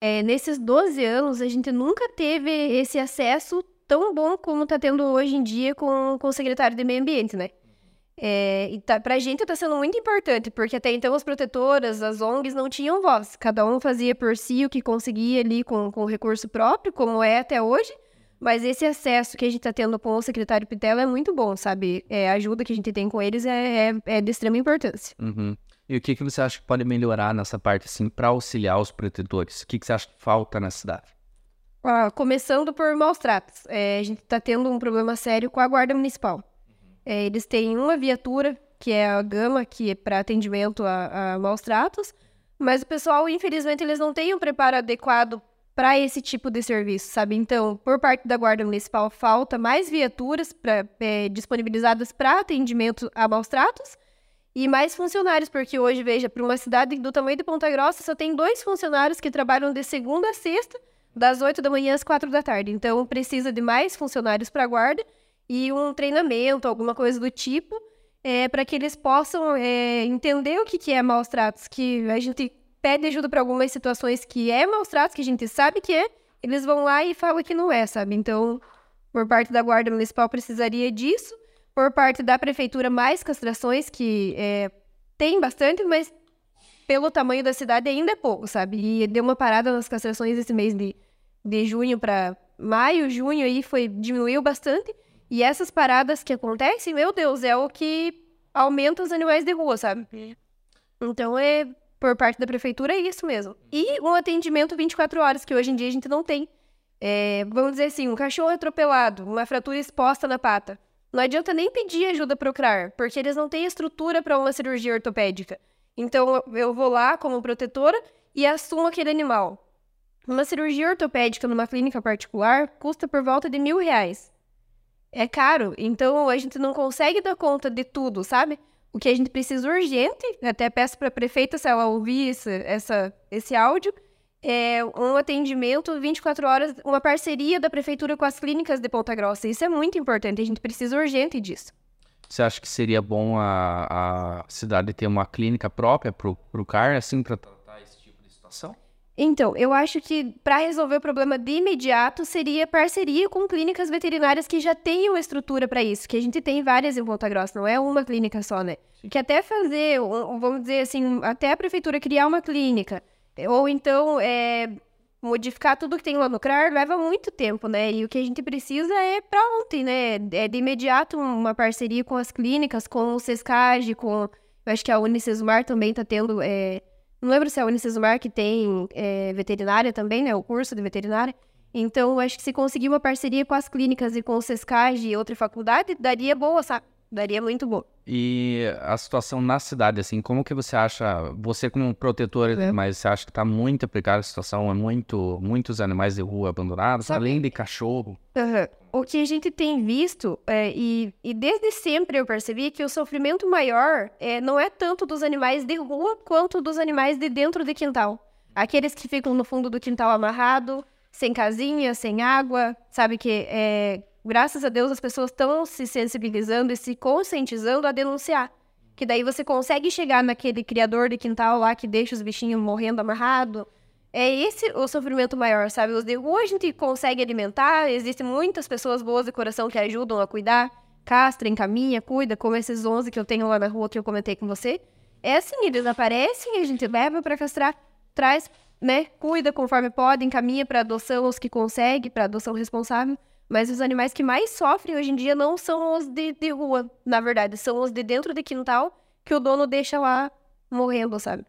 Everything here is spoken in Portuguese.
É, nesses 12 anos, a gente nunca teve esse acesso tão bom como está tendo hoje em dia com, com o secretário de Meio Ambiente, né? É, e tá, gente está sendo muito importante, porque até então as protetoras, as ONGs não tinham voz. Cada um fazia por si o que conseguia ali com, com recurso próprio, como é até hoje. Mas esse acesso que a gente está tendo com o secretário Pitela é muito bom, sabe? É, a ajuda que a gente tem com eles é, é, é de extrema importância. Uhum. E o que, que você acha que pode melhorar nessa parte, assim, para auxiliar os protetores? O que, que você acha que falta na cidade? Ah, começando por maus tratos. É, a gente está tendo um problema sério com a Guarda Municipal. É, eles têm uma viatura, que é a Gama, que é para atendimento a, a maus tratos, mas o pessoal, infelizmente, eles não têm um preparo adequado para esse tipo de serviço, sabe? Então, por parte da Guarda Municipal, falta mais viaturas pra, é, disponibilizadas para atendimento a maus tratos e mais funcionários, porque hoje, veja, para uma cidade do tamanho de Ponta Grossa, só tem dois funcionários que trabalham de segunda a sexta, das 8 da manhã às 4 da tarde. Então, precisa de mais funcionários para a guarda e um treinamento, alguma coisa do tipo, é, para que eles possam é, entender o que, que é maus tratos, que a gente pede ajuda para algumas situações que é maus tratos, que a gente sabe que é, eles vão lá e falam que não é, sabe? Então, por parte da Guarda Municipal precisaria disso, por parte da Prefeitura mais castrações, que é, tem bastante, mas pelo tamanho da cidade ainda é pouco, sabe? E deu uma parada nas castrações esse mês de, de junho para maio, junho aí foi diminuiu bastante. E essas paradas que acontecem, meu Deus, é o que aumenta os animais de rua, sabe? Então é por parte da prefeitura é isso mesmo. E um atendimento 24 horas que hoje em dia a gente não tem. É, vamos dizer assim, um cachorro atropelado, uma fratura exposta na pata. Não adianta nem pedir ajuda para o CRAR, porque eles não têm estrutura para uma cirurgia ortopédica. Então eu vou lá como protetora e assumo aquele animal. Uma cirurgia ortopédica numa clínica particular custa por volta de mil reais é caro, então a gente não consegue dar conta de tudo, sabe? O que a gente precisa urgente, até peço para a prefeita se ela ouvir esse, essa, esse áudio, é um atendimento 24 horas, uma parceria da prefeitura com as clínicas de Ponta Grossa. Isso é muito importante, a gente precisa urgente disso. Você acha que seria bom a, a cidade ter uma clínica própria para o CAR, assim, para tratar esse tipo de situação? Então, eu acho que para resolver o problema de imediato seria parceria com clínicas veterinárias que já tenham estrutura para isso, que a gente tem várias em Ponta Grossa, não é uma clínica só, né? Sim. Que até fazer, vamos dizer assim, até a prefeitura criar uma clínica, ou então é, modificar tudo que tem lá no CRAR leva muito tempo, né? E o que a gente precisa é para ontem, né? É de imediato uma parceria com as clínicas, com o Sescage, com. Eu acho que a Unicesumar também está tendo. É, não lembro se é a Unicesumar que tem é, veterinária também, né? O curso de veterinária. Então, acho que se conseguir uma parceria com as clínicas e com o Sescage e outra faculdade, daria boa, sabe? Daria muito bom. E a situação na cidade, assim, como que você acha, você como protetor, é. mas você acha que está muito precária a situação, é muito, muitos animais de rua abandonados, Sabe? além de cachorro? Uhum. O que a gente tem visto, é, e, e desde sempre eu percebi que o sofrimento maior é, não é tanto dos animais de rua, quanto dos animais de dentro de quintal. Aqueles que ficam no fundo do quintal amarrado, sem casinha, sem água, sabe que é, graças a Deus, as pessoas estão se sensibilizando e se conscientizando a denunciar. Que daí você consegue chegar naquele criador de quintal lá que deixa os bichinhos morrendo amarrado. É esse o sofrimento maior, sabe? Os de rua a gente consegue alimentar, existem muitas pessoas boas de coração que ajudam a cuidar, castra, encaminha, cuida, como esses 11 que eu tenho lá na rua que eu comentei com você. É assim, eles aparecem, a gente leva para castrar, traz, né, cuida conforme pode, encaminha para adoção os que consegue, para adoção responsável. Mas os animais que mais sofrem hoje em dia não são os de, de rua, na verdade, são os de dentro de quintal que o dono deixa lá morrendo, sabe?